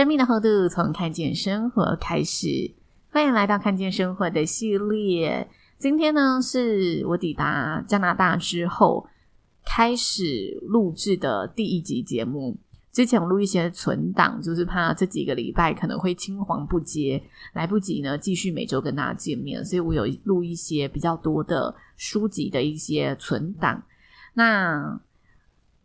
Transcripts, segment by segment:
生命的厚度从看见生活开始，欢迎来到看见生活的系列。今天呢，是我抵达加拿大之后开始录制的第一集节目。之前我录一些存档，就是怕这几个礼拜可能会青黄不接，来不及呢继续每周跟大家见面，所以我有录一些比较多的书籍的一些存档。那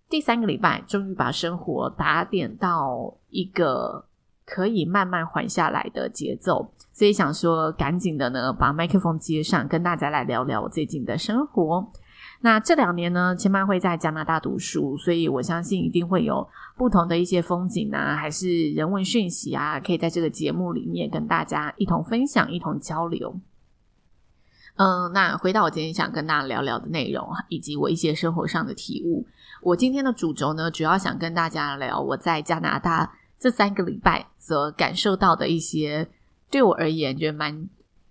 第三个礼拜，终于把生活打点到一个可以慢慢缓下来的节奏，所以想说赶紧的呢，把麦克风接上，跟大家来聊聊我最近的生活。那这两年呢，千曼会在加拿大读书，所以我相信一定会有不同的一些风景啊，还是人文讯息啊，可以在这个节目里面跟大家一同分享、一同交流。嗯，那回到我今天想跟大家聊聊的内容，以及我一些生活上的体悟。我今天的主轴呢，主要想跟大家聊我在加拿大这三个礼拜所感受到的一些对我而言觉得蛮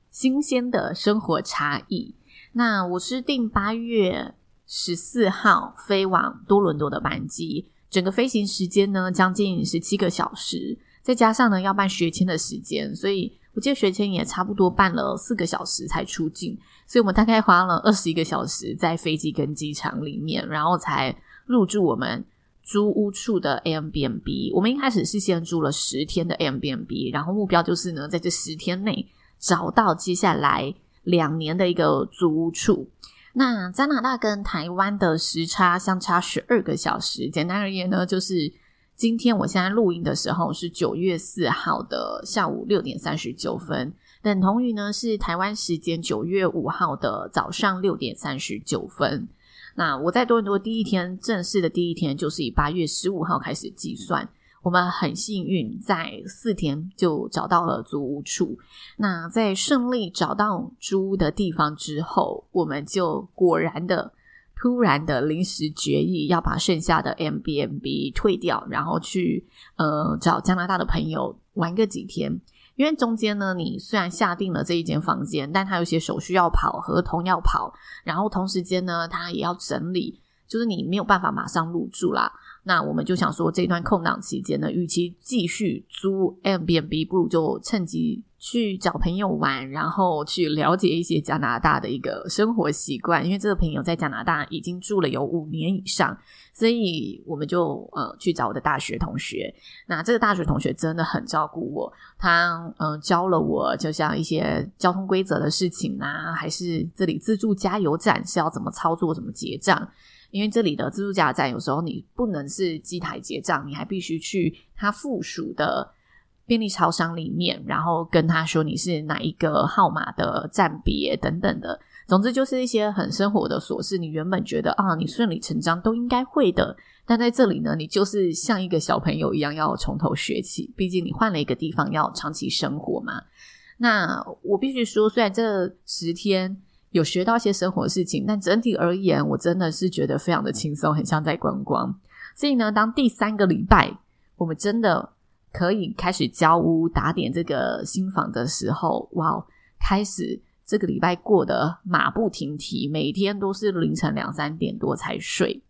新鲜的生活差异。那我是订八月十四号飞往多伦多的班机，整个飞行时间呢将近十七个小时，再加上呢要办学签的时间，所以。我记得学签也差不多办了四个小时才出境，所以我们大概花了二十一个小时在飞机跟机场里面，然后才入住我们租屋处的 Airbnb。我们一开始是先租了十天的 Airbnb，然后目标就是呢，在这十天内找到接下来两年的一个租屋处。那加拿大跟台湾的时差相差十二个小时，简单而言呢，就是。今天我现在录音的时候是九月四号的下午六点三十九分，等同于呢是台湾时间九月五号的早上六点三十九分。那我在多伦多第一天正式的第一天就是以八月十五号开始计算，我们很幸运在四天就找到了租屋处。那在顺利找到租屋的地方之后，我们就果然的。突然的临时决议要把剩下的 MBMB 退掉，然后去呃找加拿大的朋友玩个几天。因为中间呢，你虽然下定了这一间房间，但它有些手续要跑，合同要跑，然后同时间呢，他也要整理，就是你没有办法马上入住啦。那我们就想说，这段空档期间呢，与其继续租 M b n b 不如就趁机。去找朋友玩，然后去了解一些加拿大的一个生活习惯。因为这个朋友在加拿大已经住了有五年以上，所以我们就呃去找我的大学同学。那这个大学同学真的很照顾我，他嗯、教了我，就像一些交通规则的事情啊，还是这里自助加油站是要怎么操作、怎么结账。因为这里的自助加油站有时候你不能是机台结账，你还必须去他附属的。便利超商里面，然后跟他说你是哪一个号码的站别等等的，总之就是一些很生活的琐事。你原本觉得啊，你顺理成章都应该会的，但在这里呢，你就是像一个小朋友一样要从头学起。毕竟你换了一个地方要长期生活嘛。那我必须说，虽然这十天有学到一些生活事情，但整体而言，我真的是觉得非常的轻松，很像在观光。所以呢，当第三个礼拜，我们真的。可以开始交屋打点这个新房的时候，哇！开始这个礼拜过得马不停蹄，每天都是凌晨两三点多才睡。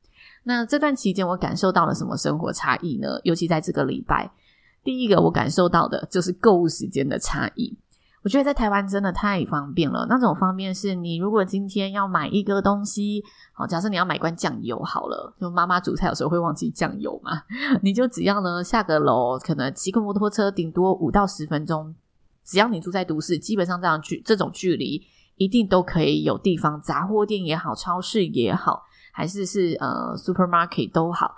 那这段期间，我感受到了什么生活差异呢？尤其在这个礼拜，第一个我感受到的就是购物时间的差异。我觉得在台湾真的太方便了。那种方便是你如果今天要买一个东西，好，假设你要买罐酱油好了，就妈妈煮菜有时候会忘记酱油嘛，你就只要呢下个楼，可能骑个摩托车，顶多五到十分钟，只要你住在都市，基本上这样距这种距离一定都可以有地方，杂货店也好，超市也好，还是是呃 supermarket 都好，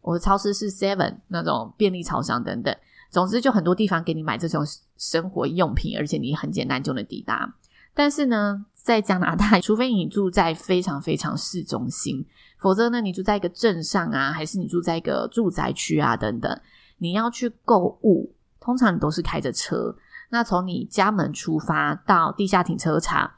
我的超市是 Seven 那种便利超商等等。总之，就很多地方给你买这种生活用品，而且你很简单就能抵达。但是呢，在加拿大，除非你住在非常非常市中心，否则呢，你住在一个镇上啊，还是你住在一个住宅区啊等等，你要去购物，通常你都是开着车。那从你家门出发到地下停车场，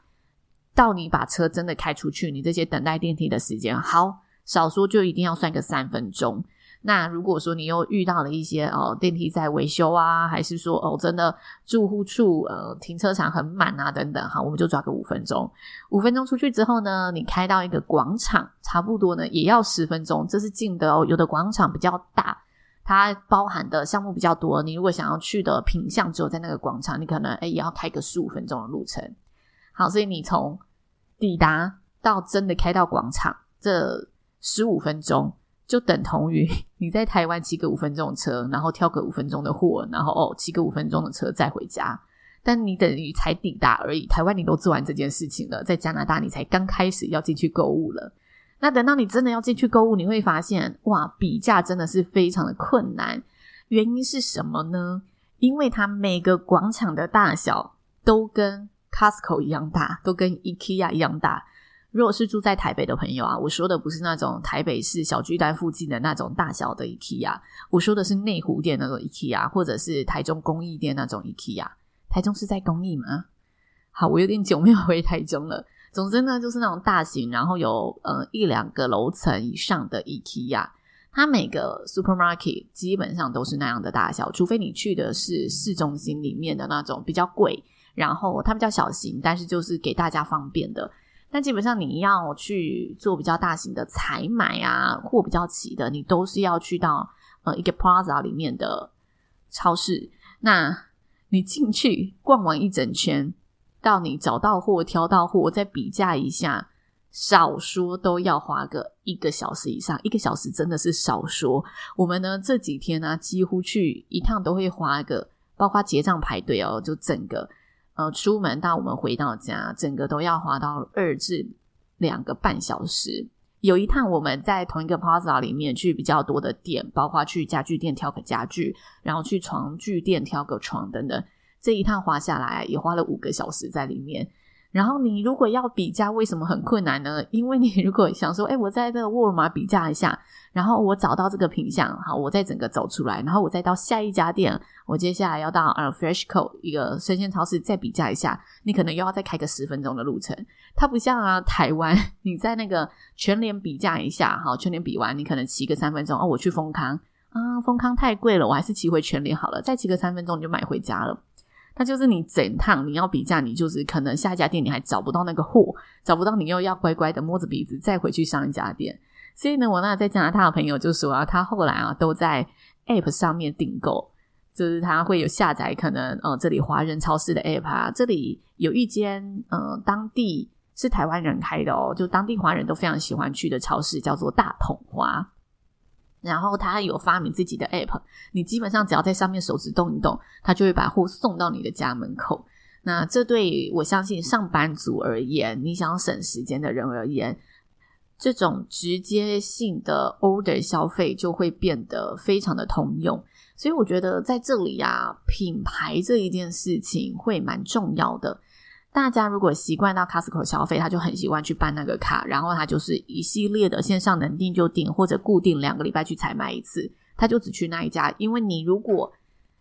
到你把车真的开出去，你这些等待电梯的时间，好，少说就一定要算个三分钟。那如果说你又遇到了一些哦电梯在维修啊，还是说哦真的住户处呃停车场很满啊等等，好，我们就抓个五分钟。五分钟出去之后呢，你开到一个广场，差不多呢也要十分钟，这是近的哦。有的广场比较大，它包含的项目比较多，你如果想要去的品项只有在那个广场，你可能哎也要开个十五分钟的路程。好，所以你从抵达到真的开到广场，这十五分钟。就等同于 你在台湾骑个五分钟的车，然后挑个五分钟的货，然后哦骑个五分钟的车再回家。但你等于才抵达而已，台湾你都做完这件事情了，在加拿大你才刚开始要进去购物了。那等到你真的要进去购物，你会发现哇，比价真的是非常的困难。原因是什么呢？因为它每个广场的大小都跟 Costco 一样大，都跟 IKEA 一样大。如果是住在台北的朋友啊，我说的不是那种台北市小巨蛋附近的那种大小的 IKEA，我说的是内湖店那种 IKEA，或者是台中工艺店那种 IKEA。台中是在工艺吗？好，我有点久没有回台中了。总之呢，就是那种大型，然后有呃一两个楼层以上的 IKEA，它每个 supermarket 基本上都是那样的大小，除非你去的是市中心里面的那种比较贵，然后它比较小型，但是就是给大家方便的。但基本上你要去做比较大型的采买啊，货比较齐的，你都是要去到呃一个 plaza 里面的超市。那你进去逛完一整圈，到你找到货、挑到货，再比价一下，少说都要花个一个小时以上。一个小时真的是少说。我们呢这几天呢、几乎去一趟都会花个，包括结账排队哦，就整个。呃，出门到我们回到家，整个都要花到二至两个半小时。有一趟我们在同一个 plaza 里面去比较多的店，包括去家具店挑个家具，然后去床具店挑个床等等。这一趟花下来也花了五个小时在里面。然后你如果要比价，为什么很困难呢？因为你如果想说，哎，我在这个沃尔玛比价一下，然后我找到这个品项，好，我再整个走出来，然后我再到下一家店，我接下来要到呃 Freshco 一个生鲜超市再比价一下，你可能又要再开个十分钟的路程。它不像啊，台湾，你在那个全联比价一下，好，全联比完，你可能骑个三分钟，哦，我去丰康啊，丰康太贵了，我还是骑回全联好了，再骑个三分钟你就买回家了。那就是你整趟你要比价，你就是可能下一家店你还找不到那个货，找不到你又要乖乖的摸着鼻子再回去上一家店。所以呢，我那在加拿大的朋友就说啊，他后来啊都在 App 上面订购，就是他会有下载可能呃这里华人超市的 App 啊，这里有一间呃当地是台湾人开的哦，就当地华人都非常喜欢去的超市，叫做大统华。然后他有发明自己的 app，你基本上只要在上面手指动一动，他就会把货送到你的家门口。那这对我相信上班族而言，你想要省时间的人而言，这种直接性的 order 消费就会变得非常的通用。所以我觉得在这里啊，品牌这一件事情会蛮重要的。大家如果习惯到 Costco 消费，他就很习惯去办那个卡，然后他就是一系列的线上能订就订，或者固定两个礼拜去采买一次，他就只去那一家。因为你如果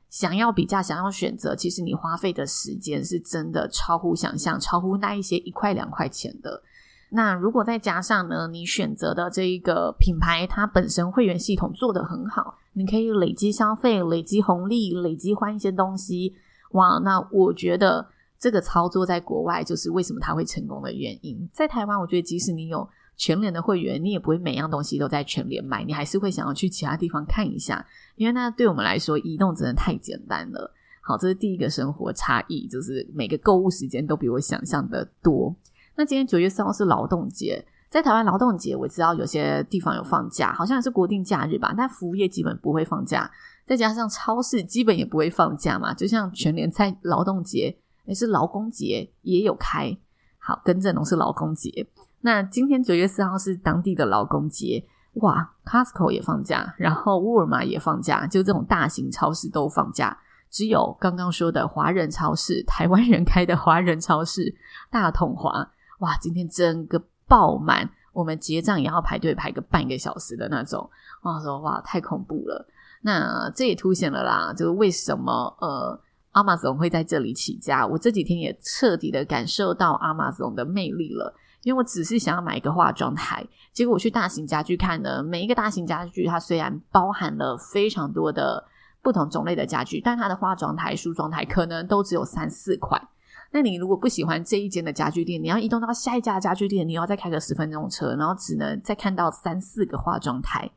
想要比价、想要选择，其实你花费的时间是真的超乎想象，超乎那一些一块两块钱的。那如果再加上呢，你选择的这一个品牌，它本身会员系统做得很好，你可以累积消费、累积红利、累积换一些东西，哇！那我觉得。这个操作在国外就是为什么它会成功的原因。在台湾，我觉得即使你有全联的会员，你也不会每样东西都在全联买，你还是会想要去其他地方看一下，因为那对我们来说，移动真的太简单了。好，这是第一个生活差异，就是每个购物时间都比我想象的多。那今天九月四号是劳动节，在台湾劳动节我知道有些地方有放假，好像是国定假日吧，但服务业基本不会放假，再加上超市基本也不会放假嘛，就像全联在劳动节。也是劳工节也有开，好，跟正哦，是劳工节。那今天九月四号是当地的劳工节，哇，Costco 也放假，然后沃尔玛也放假，就这种大型超市都放假，只有刚刚说的华人超市，台湾人开的华人超市大统华哇，今天整个爆满，我们结账也要排队排个半个小时的那种。我说哇，太恐怖了。那这也凸显了啦，就是为什么呃，Amazon 会在这里起家。我这几天也彻底的感受到 Amazon 的魅力了。因为我只是想要买一个化妆台，结果我去大型家具看呢，每一个大型家具它虽然包含了非常多的不同种类的家具，但它的化妆台、梳妆台可能都只有三四款。那你如果不喜欢这一间的家具店，你要移动到下一家家具店，你要再开个十分钟车，然后只能再看到三四个化妆台，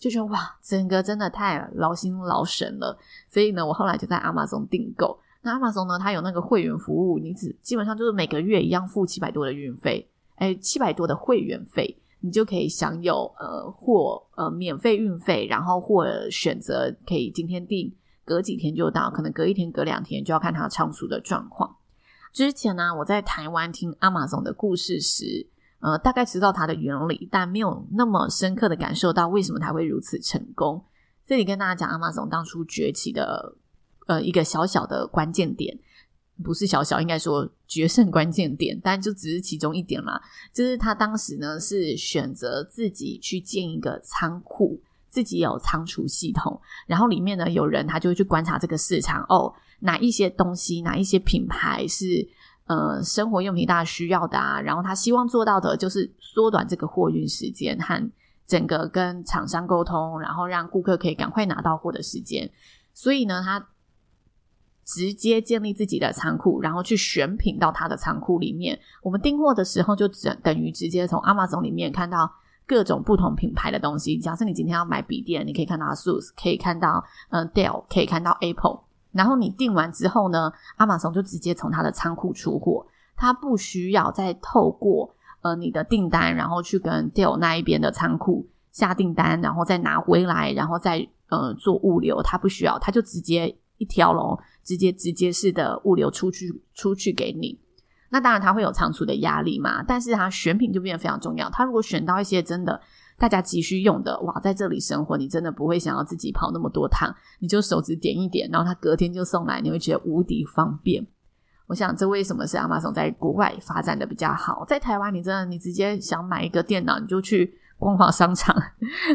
就觉得哇，整个真的太劳心劳神了。所以呢，我后来就在 Amazon 订购。那 Amazon 呢，它有那个会员服务，你只基本上就是每个月一样付七百多的运费。哎，七百多的会员费，你就可以享有呃或呃免费运费，然后或选择可以今天订，隔几天就到，可能隔一天、隔两天就要看它仓促的状况。之前呢，我在台湾听 Amazon 的故事时，呃，大概知道它的原理，但没有那么深刻的感受到为什么它会如此成功。这里跟大家讲 Amazon 当初崛起的呃一个小小的关键点。不是小小，应该说决胜关键点，但就只是其中一点啦。就是他当时呢是选择自己去建一个仓库，自己有仓储系统，然后里面呢有人他就去观察这个市场哦，哪一些东西，哪一些品牌是呃生活用品大家需要的啊，然后他希望做到的就是缩短这个货运时间和整个跟厂商沟通，然后让顾客可以赶快拿到货的时间。所以呢，他。直接建立自己的仓库，然后去选品到他的仓库里面。我们订货的时候，就等等于直接从 Amazon 里面看到各种不同品牌的东西。假设你今天要买笔电，你可以看到 ASUS，可以看到嗯 Dell，可以看到 Apple。然后你订完之后呢阿玛松就直接从他的仓库出货，他不需要再透过呃你的订单，然后去跟 Dell 那一边的仓库下订单，然后再拿回来，然后再呃做物流。他不需要，他就直接一条龙。直接直接式的物流出去出去给你，那当然他会有仓储的压力嘛，但是他选品就变得非常重要。他如果选到一些真的大家急需用的，哇，在这里生活，你真的不会想要自己跑那么多趟，你就手指点一点，然后他隔天就送来，你会觉得无敌方便。我想这为什么是 Amazon 在国外发展的比较好，在台湾你真的你直接想买一个电脑，你就去光华商场，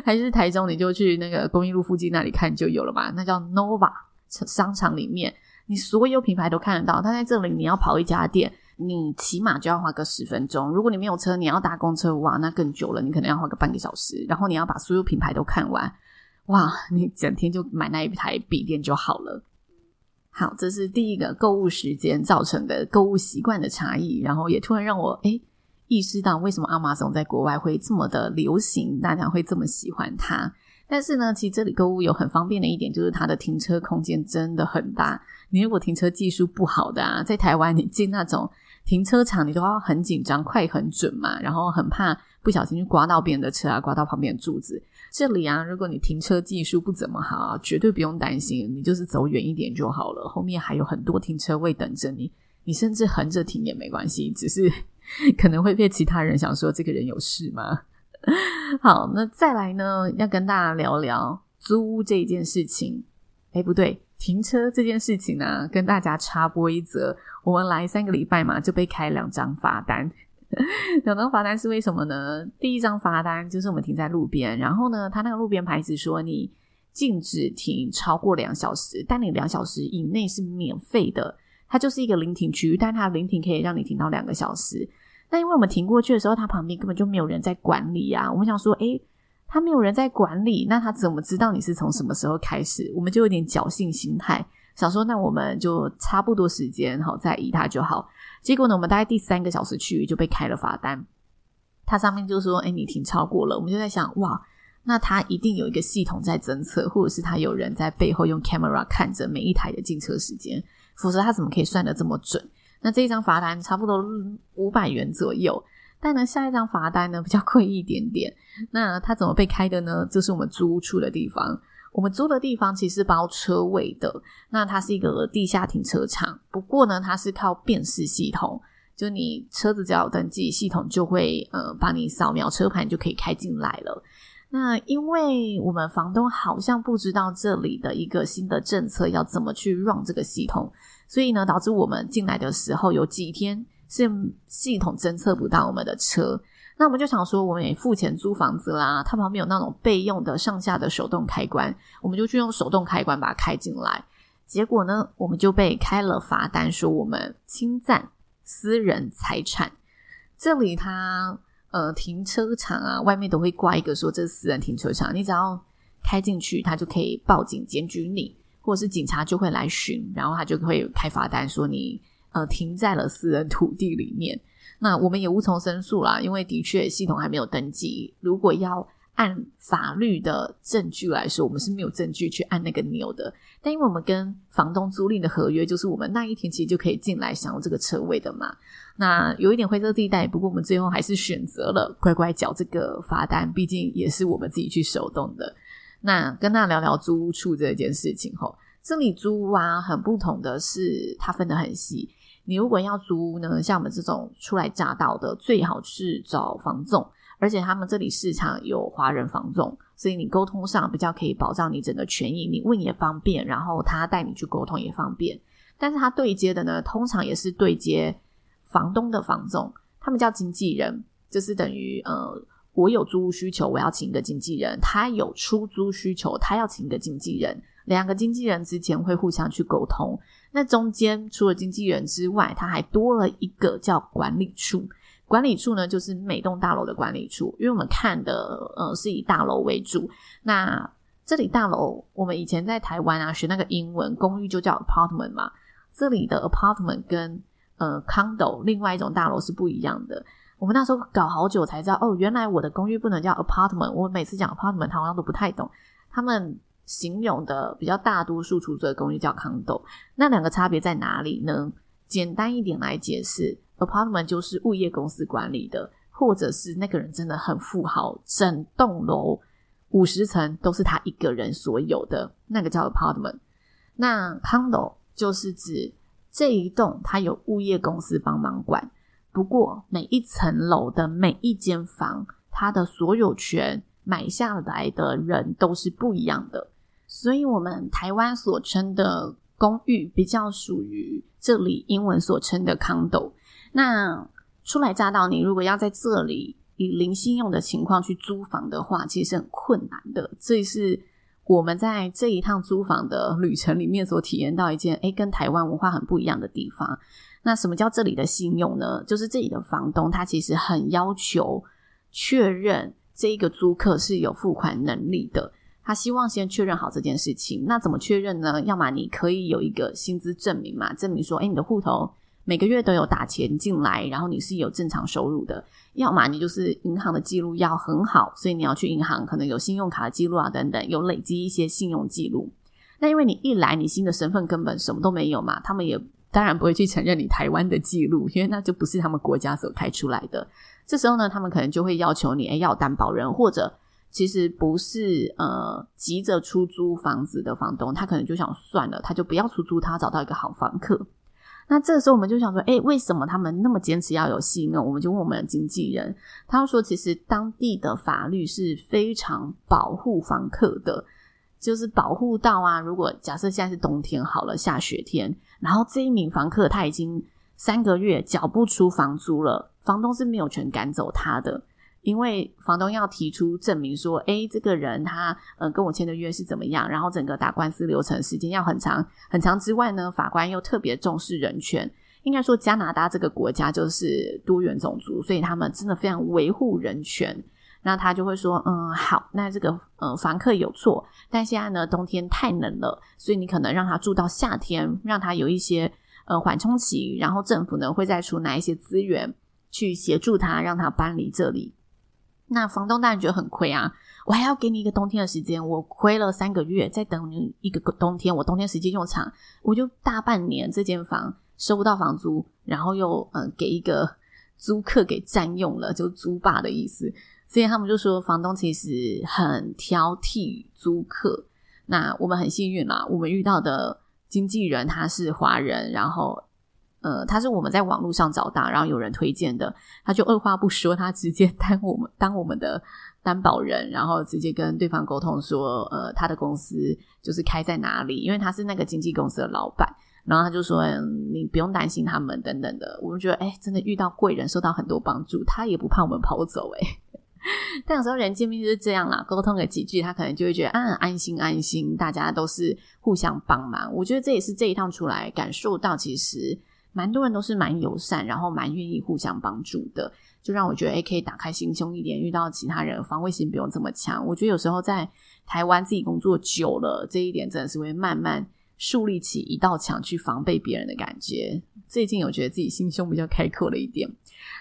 还是台中你就去那个公益路附近那里看就有了嘛，那叫 Nova。商场里面，你所有品牌都看得到。但在这里，你要跑一家店，你起码就要花个十分钟。如果你没有车，你要搭公车，哇，那更久了，你可能要花个半个小时。然后你要把所有品牌都看完，哇，你整天就买那一台笔电就好了。好，这是第一个购物时间造成的购物习惯的差异。然后也突然让我诶意识到，为什么 Amazon 在国外会这么的流行，大家会这么喜欢它。但是呢，其实这里购物有很方便的一点，就是它的停车空间真的很大。你如果停车技术不好的啊，在台湾你进那种停车场，你都要很紧张、快很准嘛，然后很怕不小心就刮到别人的车啊，刮到旁边的柱子。这里啊，如果你停车技术不怎么好啊，绝对不用担心，你就是走远一点就好了，后面还有很多停车位等着你，你甚至横着停也没关系，只是可能会被其他人想说这个人有事吗？好，那再来呢，要跟大家聊聊租屋这件事情。诶，不对，停车这件事情呢、跟大家插播一则。我们来三个礼拜嘛，就被开两张罚单。两张罚单是为什么呢？第一张罚单就是我们停在路边，然后呢，他那个路边牌子说你禁止停超过两小时，但你两小时以内是免费的。它就是一个临停区域，但它临停可以让你停到两个小时。那因为我们停过去的时候，它旁边根本就没有人在管理啊。我们想说，诶，他没有人在管理，那他怎么知道你是从什么时候开始？我们就有点侥幸心态，想说，那我们就差不多时间好再移他就好。结果呢，我们大概第三个小时去就被开了罚单。它上面就说，诶，你停超过了。我们就在想，哇，那他一定有一个系统在侦测，或者是他有人在背后用 camera 看着每一台的进车时间，否则他怎么可以算得这么准？那这一张罚单差不多五百元左右，但呢，下一张罚单呢比较贵一点点。那它怎么被开的呢？这是我们租出的地方。我们租的地方其实包车位的，那它是一个地下停车场。不过呢，它是靠辨识系统，就你车子只要登记，系统就会呃帮你扫描车牌，就可以开进来了。那因为我们房东好像不知道这里的一个新的政策要怎么去 run 这个系统。所以呢，导致我们进来的时候有几天是系统侦测不到我们的车。那我们就想说，我们也付钱租房子啦，它旁边有那种备用的上下的手动开关，我们就去用手动开关把它开进来。结果呢，我们就被开了罚单，说我们侵占私人财产。这里它呃停车场啊，外面都会挂一个说这是私人停车场，你只要开进去，他就可以报警检举你，或者是警察就会来巡，然后他就会开罚单说你呃停在了私人土地里面。那我们也无从申诉啦，因为的确系统还没有登记。如果要按法律的证据来说，我们是没有证据去按那个钮的。但因为我们跟房东租赁的合约，就是我们那一天其实就可以进来享用这个车位的嘛。那有一点灰色地带，不过我们最后还是选择了乖乖缴这个罚单，毕竟也是我们自己去手动的。那跟大家聊聊租屋处这件事情吼，这里租屋啊，很不同的是，它分得很细。你如果要租屋呢，像我们这种初来乍到的，最好是找房仲，而且他们这里市场有华人房仲，所以你沟通上比较可以保障你整个权益，你问也方便，然后他带你去沟通也方便。但是他对接的呢，通常也是对接房东的房仲，他们叫经纪人，就是等于呃，我有租屋需求，我要请一个经纪人；他有出租需求，他要请一个经纪人。两个经纪人之间会互相去沟通。那中间除了经纪人之外，他还多了一个叫管理处。管理处呢，就是每栋大楼的管理处。因为我们看的呃是以大楼为主。那这里大楼，我们以前在台湾啊学那个英文，公寓就叫 apartment 嘛。这里的 apartment 跟呃 condo 另外一种大楼是不一样的。我们那时候搞好久才知道，哦，原来我的公寓不能叫 apartment。我每次讲 apartment，他好像都不太懂。他们。形容的比较大多数出租的公寓叫 condo，那两个差别在哪里呢？简单一点来解释，apartment 就是物业公司管理的，或者是那个人真的很富豪，整栋楼五十层都是他一个人所有的，那个叫 apartment。那 condo 就是指这一栋它有物业公司帮忙管，不过每一层楼的每一间房，它的所有权买下来的人都是不一样的。所以，我们台湾所称的公寓比较属于这里英文所称的 condo。那初来乍到，你如果要在这里以零信用的情况去租房的话，其实很困难的。这是我们在这一趟租房的旅程里面所体验到一件，诶，跟台湾文化很不一样的地方。那什么叫这里的信用呢？就是这里的房东他其实很要求确认这一个租客是有付款能力的。他希望先确认好这件事情，那怎么确认呢？要么你可以有一个薪资证明嘛，证明说，哎，你的户头每个月都有打钱进来，然后你是有正常收入的；要么你就是银行的记录要很好，所以你要去银行，可能有信用卡的记录啊等等，有累积一些信用记录。那因为你一来，你新的身份根本什么都没有嘛，他们也当然不会去承认你台湾的记录，因为那就不是他们国家所开出来的。这时候呢，他们可能就会要求你，哎，要担保人或者。其实不是呃急着出租房子的房东，他可能就想算了，他就不要出租，他找到一个好房客。那这时候我们就想说，诶，为什么他们那么坚持要有信用？我们就问我们的经纪人，他说其实当地的法律是非常保护房客的，就是保护到啊，如果假设现在是冬天好了，下雪天，然后这一名房客他已经三个月缴不出房租了，房东是没有权赶走他的。因为房东要提出证明说，诶，这个人他呃跟我签的约是怎么样，然后整个打官司流程时间要很长很长之外呢，法官又特别重视人权。应该说加拿大这个国家就是多元种族，所以他们真的非常维护人权。那他就会说，嗯，好，那这个呃房客有错，但现在呢冬天太冷了，所以你可能让他住到夏天，让他有一些呃缓冲期，然后政府呢会再出哪一些资源去协助他，让他搬离这里。那房东当然觉得很亏啊！我还要给你一个冬天的时间，我亏了三个月，再等你一个冬天，我冬天时间又长，我就大半年这间房收不到房租，然后又嗯给一个租客给占用了，就租霸的意思。所以他们就说房东其实很挑剔租客。那我们很幸运啦，我们遇到的经纪人他是华人，然后。呃，他是我们在网络上找到，然后有人推荐的，他就二话不说，他直接 当我们当我们的担保人，然后直接跟对方沟通说，呃，他的公司就是开在哪里，因为他是那个经纪公司的老板，然后他就说：“嗯，你不用担心他们等等的。”我们觉得，哎，真的遇到贵人，受到很多帮助，他也不怕我们跑走，哎。但有时候人见面就是这样啦，沟通个几句，他可能就会觉得啊，安心安心，大家都是互相帮忙。我觉得这也是这一趟出来感受到，其实蛮多人都是蛮友善，然后蛮愿意互相帮助的，就让我觉得哎，可以打开心胸一点，遇到其他人防卫心不用这么强。我觉得有时候在台湾自己工作久了，这一点真的是会慢慢树立起一道墙去防备别人的感觉。最近有觉得自己心胸比较开阔了一点。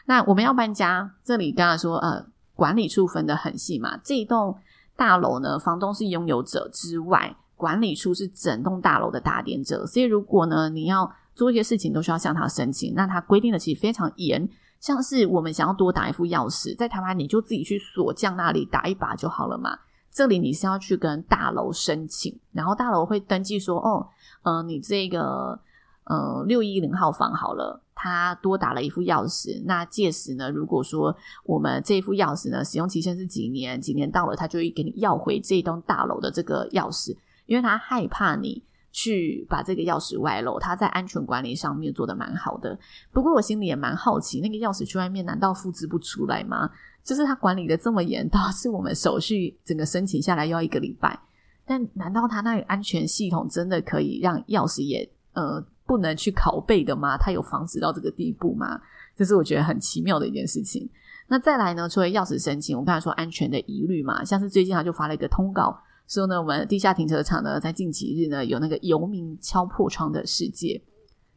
那我们要搬家，这里刚才说呃。管理处分得很细嘛，这一栋大楼呢，房东是拥有者之外，管理处是整栋大楼的打点者，所以如果呢你要做一些事情，都需要向他申请。那他规定的其实非常严，像是我们想要多打一副钥匙，在台湾你就自己去锁匠那里打一把就好了嘛。这里你是要去跟大楼申请，然后大楼会登记说，哦，呃，你这个呃六一零号房好了。他多打了一副钥匙，那届时呢，如果说我们这一副钥匙呢，使用期限是几年，几年到了，他就会给你要回这栋大楼的这个钥匙，因为他害怕你去把这个钥匙外漏。他在安全管理上面做得蛮好的，不过我心里也蛮好奇，那个钥匙去外面难道复制不出来吗？就是他管理的这么严，导致我们手续整个申请下来要一个礼拜，但难道他那个安全系统真的可以让钥匙也呃？不能去拷贝的吗？他有防止到这个地步吗？这是我觉得很奇妙的一件事情。那再来呢？除了钥匙申请，我刚才说安全的疑虑嘛，像是最近他就发了一个通告，说呢，我们地下停车场呢，在近几日呢，有那个游民敲破窗的事件，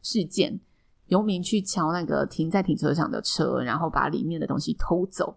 事件，游民去敲那个停在停车场的车，然后把里面的东西偷走。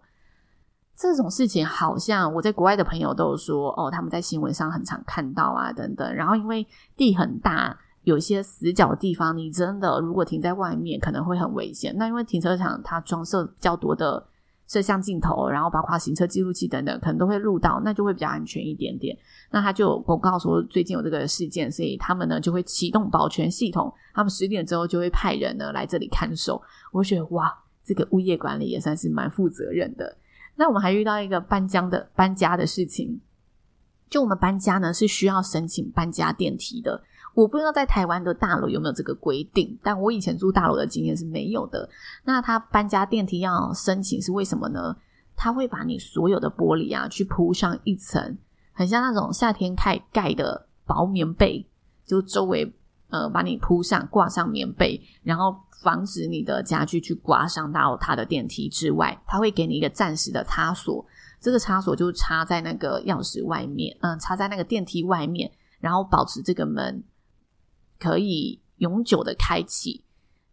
这种事情好像我在国外的朋友都有说，哦，他们在新闻上很常看到啊，等等。然后因为地很大。有些死角的地方，你真的如果停在外面，可能会很危险。那因为停车场它装设比较多的摄像镜头，然后包括行车记录器等等，可能都会录到，那就会比较安全一点点。那他就有公告说最近有这个事件，所以他们呢就会启动保全系统，他们十点之后就会派人呢来这里看守。我觉得哇，这个物业管理也算是蛮负责任的。那我们还遇到一个搬家的搬家的事情，就我们搬家呢是需要申请搬家电梯的。我不知道在台湾的大楼有没有这个规定，但我以前住大楼的经验是没有的。那他搬家电梯要申请是为什么呢？他会把你所有的玻璃啊去铺上一层，很像那种夏天盖盖的薄棉被，就周围呃把你铺上挂上棉被，然后防止你的家具去刮伤到他的电梯之外，他会给你一个暂时的插锁，这个插锁就插在那个钥匙外面，嗯，插在那个电梯外面，然后保持这个门。可以永久的开启，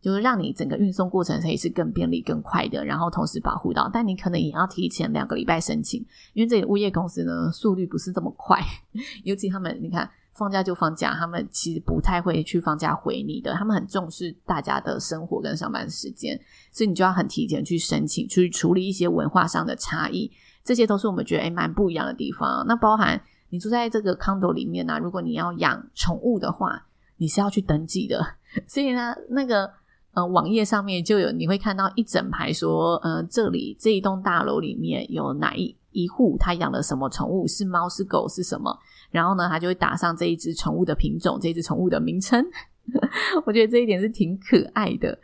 就是让你整个运送过程可以是更便利、更快的，然后同时保护到。但你可能也要提前两个礼拜申请，因为这里物业公司呢速率不是这么快，尤其他们你看放假就放假，他们其实不太会去放假回你的，他们很重视大家的生活跟上班时间，所以你就要很提前去申请，去处理一些文化上的差异，这些都是我们觉得诶蛮不一样的地方。那包含你住在这个 condo 里面呢、啊，如果你要养宠物的话。你是要去登记的，所以呢，那个呃网页上面就有，你会看到一整排说，呃，这里这一栋大楼里面有哪一一户他养了什么宠物，是猫是狗是什么，然后呢，他就会打上这一只宠物的品种，这只宠物的名称。我觉得这一点是挺可爱的。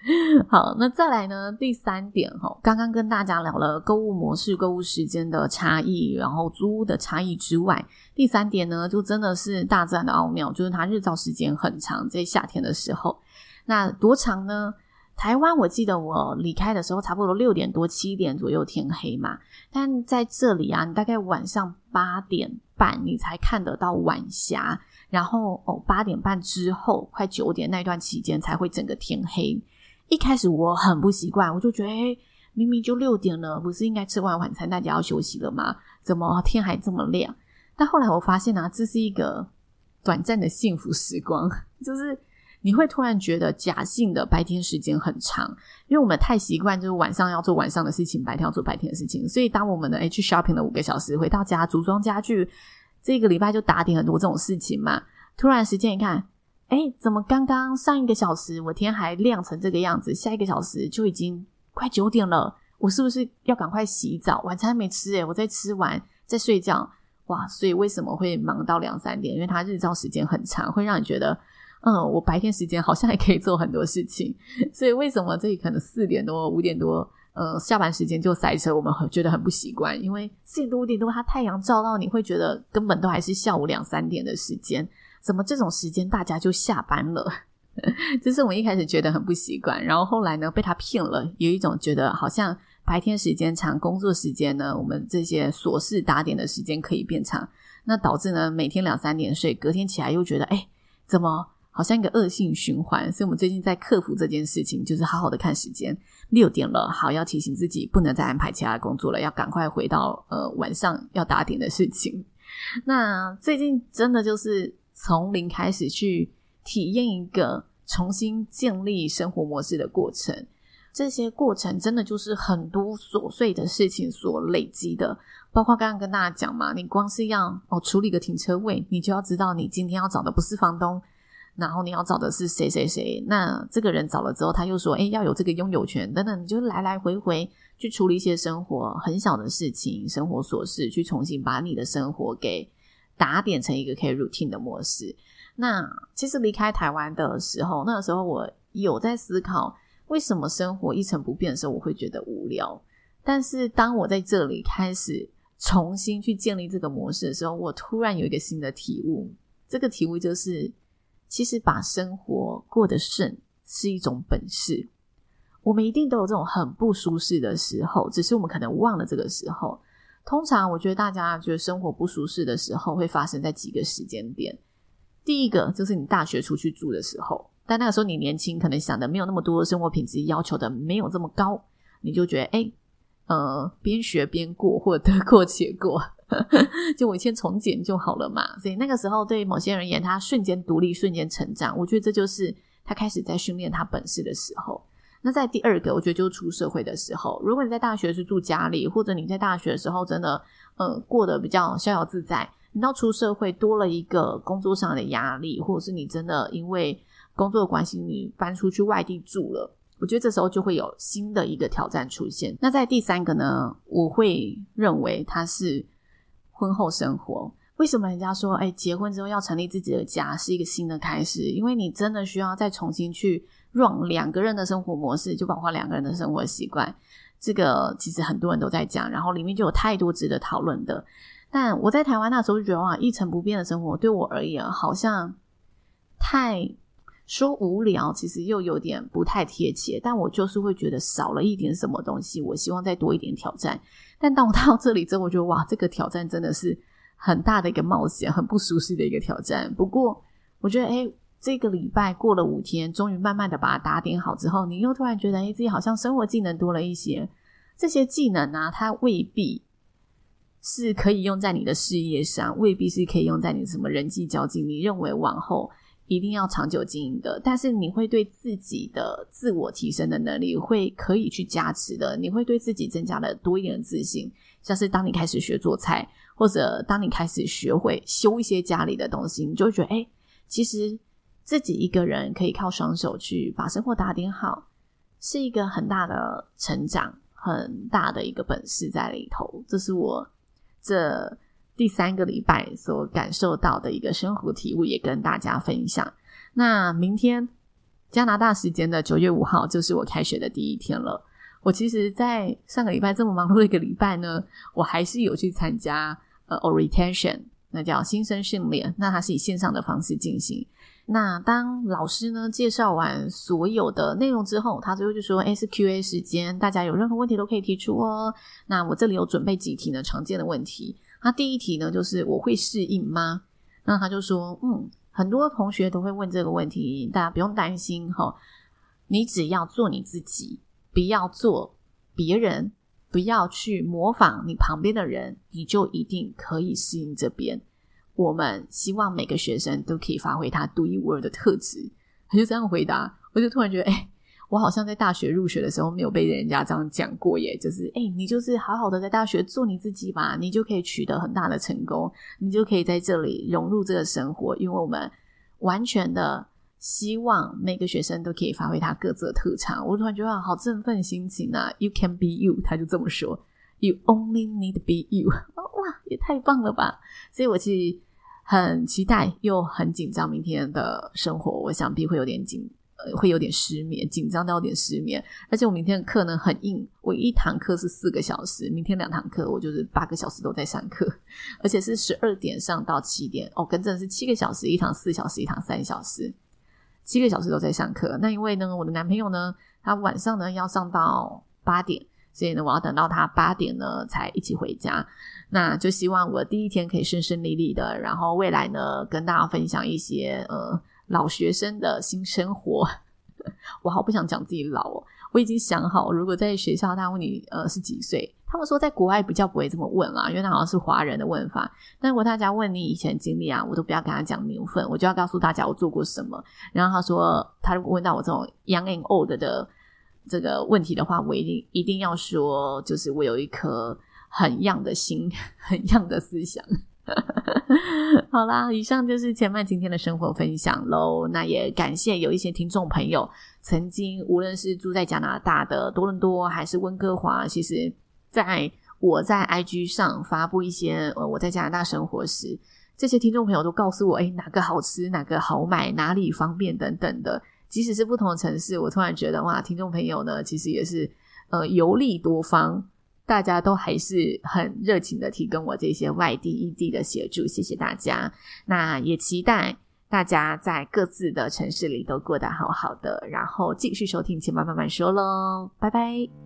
好，那再来呢？第三点哈，刚刚跟大家聊了购物模式、购物时间的差异，然后租屋的差异之外，第三点呢，就真的是大自然的奥妙，就是它日照时间很长，在夏天的时候，那多长呢？台湾我记得我离开的时候，差不多六点多、七点左右天黑嘛，但在这里啊，你大概晚上八点半你才看得到晚霞。然后哦，八点半之后，快九点那段期间才会整个天黑。一开始我很不习惯，我就觉得，诶，明明就六点了，不是应该吃完晚餐大家要休息了吗？怎么天还这么亮？但后来我发现啊，这是一个短暂的幸福时光，就是你会突然觉得假性的白天时间很长，因为我们太习惯就是晚上要做晚上的事情，白天要做白天的事情，所以当我们的诶去 shopping 了五个小时，回到家组装家具。这个礼拜就打点很多这种事情嘛，突然时间一看，诶，怎么刚刚上一个小时我天还亮成这个样子，下一个小时就已经快九点了，我是不是要赶快洗澡？晚餐没吃诶，我再吃完再睡觉，哇！所以为什么会忙到两三点？因为它日照时间很长，会让你觉得嗯，我白天时间好像还可以做很多事情，所以为什么这里可能四点多五点多，呃，下班时间就塞车，我们很觉得很不习惯，因为四点多五点多，它太阳照到你会觉得根本都还是下午两三点的时间，怎么这种时间大家就下班了？就是我们一开始觉得很不习惯，然后后来呢被他骗了，有一种觉得好像白天时间长，工作时间呢，我们这些琐事打点的时间可以变长，那导致呢每天两三点睡，隔天起来又觉得哎，怎么好像一个恶性循环？所以我们最近在克服这件事情，就是好好的看时间，六点了，好，要提醒自己不能再安排其他工作了，要赶快回到呃晚上要打点的事情。那最近真的就是从零开始去。体验一个重新建立生活模式的过程，这些过程真的就是很多琐碎的事情所累积的。包括刚刚跟大家讲嘛，你光是要哦处理个停车位，你就要知道你今天要找的不是房东，然后你要找的是谁谁谁。那这个人找了之后，他又说，诶，要有这个拥有权等等，你就来来回回去处理一些生活很小的事情、生活琐事，去重新把你的生活给打点成一个可以 routine 的模式。那其实离开台湾的时候，那个时候我有在思考，为什么生活一成不变的时候，我会觉得无聊。但是当我在这里开始重新去建立这个模式的时候，我突然有一个新的体悟。这个体悟就是，其实把生活过得顺是一种本事。我们一定都有这种很不舒适的时候，只是我们可能忘了这个时候。通常我觉得大家觉得生活不舒适的时候，会发生在几个时间点。第一个就是你大学出去住的时候，但那个时候你年轻，可能想的没有那么多，生活品质要求的没有这么高，你就觉得哎，呃，边学边过，或者得过且过，就我先从简就好了嘛。所以那个时候对某些人而言，他瞬间独立，瞬间成长，我觉得这就是他开始在训练他本事的时候。那在第二个，我觉得就是出社会的时候，如果你在大学是住家里，或者你在大学的时候真的呃过得比较逍遥自在。你到出社会多了一个工作上的压力，或者是你真的因为工作的关系，你搬出去外地住了，我觉得这时候就会有新的一个挑战出现。那在第三个呢，我会认为它是婚后生活。为什么人家说，哎，结婚之后要成立自己的家是一个新的开始？因为你真的需要再重新去 run 两个人的生活模式，就包括两个人的生活习惯。这个其实很多人都在讲，然后里面就有太多值得讨论的。但我在台湾那时候就觉得哇，一成不变的生活对我而言好像太说无聊，其实又有点不太贴切。但我就是会觉得少了一点什么东西，我希望再多一点挑战。但当我到这里之后，我觉得哇，这个挑战真的是很大的一个冒险，很不舒适的一个挑战。不过我觉得，哎，这个礼拜过了五天，终于慢慢的把它打点好之后，你又突然觉得，哎，自己好像生活技能多了一些。这些技能呢，它未必。是可以用在你的事业上，未必是可以用在你什么人际交际。你认为往后一定要长久经营的，但是你会对自己的自我提升的能力会可以去加持的。你会对自己增加了多一点的自信，像是当你开始学做菜，或者当你开始学会修一些家里的东西，你就会觉得，哎，其实自己一个人可以靠双手去把生活打点好，是一个很大的成长，很大的一个本事在里头。这是我。这第三个礼拜所感受到的一个生活体悟，也跟大家分享。那明天加拿大时间的九月五号，就是我开学的第一天了。我其实，在上个礼拜这么忙碌的一个礼拜呢，我还是有去参加呃 orientation，那叫新生训练。那它是以线上的方式进行。那当老师呢介绍完所有的内容之后，他最后就说：“诶，是 Q&A 时间，大家有任何问题都可以提出哦。”那我这里有准备几题呢，常见的问题。那第一题呢，就是我会适应吗？那他就说：“嗯，很多同学都会问这个问题，大家不用担心哈，你只要做你自己，不要做别人，不要去模仿你旁边的人，你就一定可以适应这边。”我们希望每个学生都可以发挥他独一无二的特质。他就这样回答，我就突然觉得，哎，我好像在大学入学的时候没有被人家这样讲过耶。就是，哎，你就是好好的在大学做你自己吧，你就可以取得很大的成功，你就可以在这里融入这个生活。因为我们完全的希望每个学生都可以发挥他各自的特长。我突然觉得好振奋心情啊！You can be you，他就这么说。You only need to be you。哇，也太棒了吧！所以我是。很期待又很紧张明天的生活，我想必会有点紧。会有点失眠，紧张到有点失眠，而且我明天的课呢很硬，我一堂课是四个小时，明天两堂课我就是八个小时都在上课，而且是十二点上到七点，哦，跟正是七个小时，一堂四小时，一堂三小时，七个小时都在上课。那因为呢，我的男朋友呢，他晚上呢要上到八点，所以呢，我要等到他八点呢才一起回家。那就希望我第一天可以顺顺利利的，然后未来呢跟大家分享一些呃。老学生的新生活，我好不想讲自己老哦。我已经想好，如果在学校他问你呃是几岁，他们说在国外比较不会这么问啦，因为那好像是华人的问法。但如果大家问你以前经历啊，我都不要跟他讲年份，我就要告诉大家我做过什么。然后他说，他如果问到我这种 young and old 的这个问题的话，我一定一定要说，就是我有一颗很 young 的心，很 young 的思想。好啦，以上就是千嫚今天的生活分享喽。那也感谢有一些听众朋友，曾经无论是住在加拿大的多伦多，还是温哥华，其实在我在 IG 上发布一些我在加拿大生活时，这些听众朋友都告诉我，诶，哪个好吃，哪个好买，哪里方便等等的。即使是不同的城市，我突然觉得哇，听众朋友呢，其实也是呃游历多方。大家都还是很热情的提供我这些外地异地的协助，谢谢大家。那也期待大家在各自的城市里都过得好好的，然后继续收听钱妈慢慢说喽，拜拜。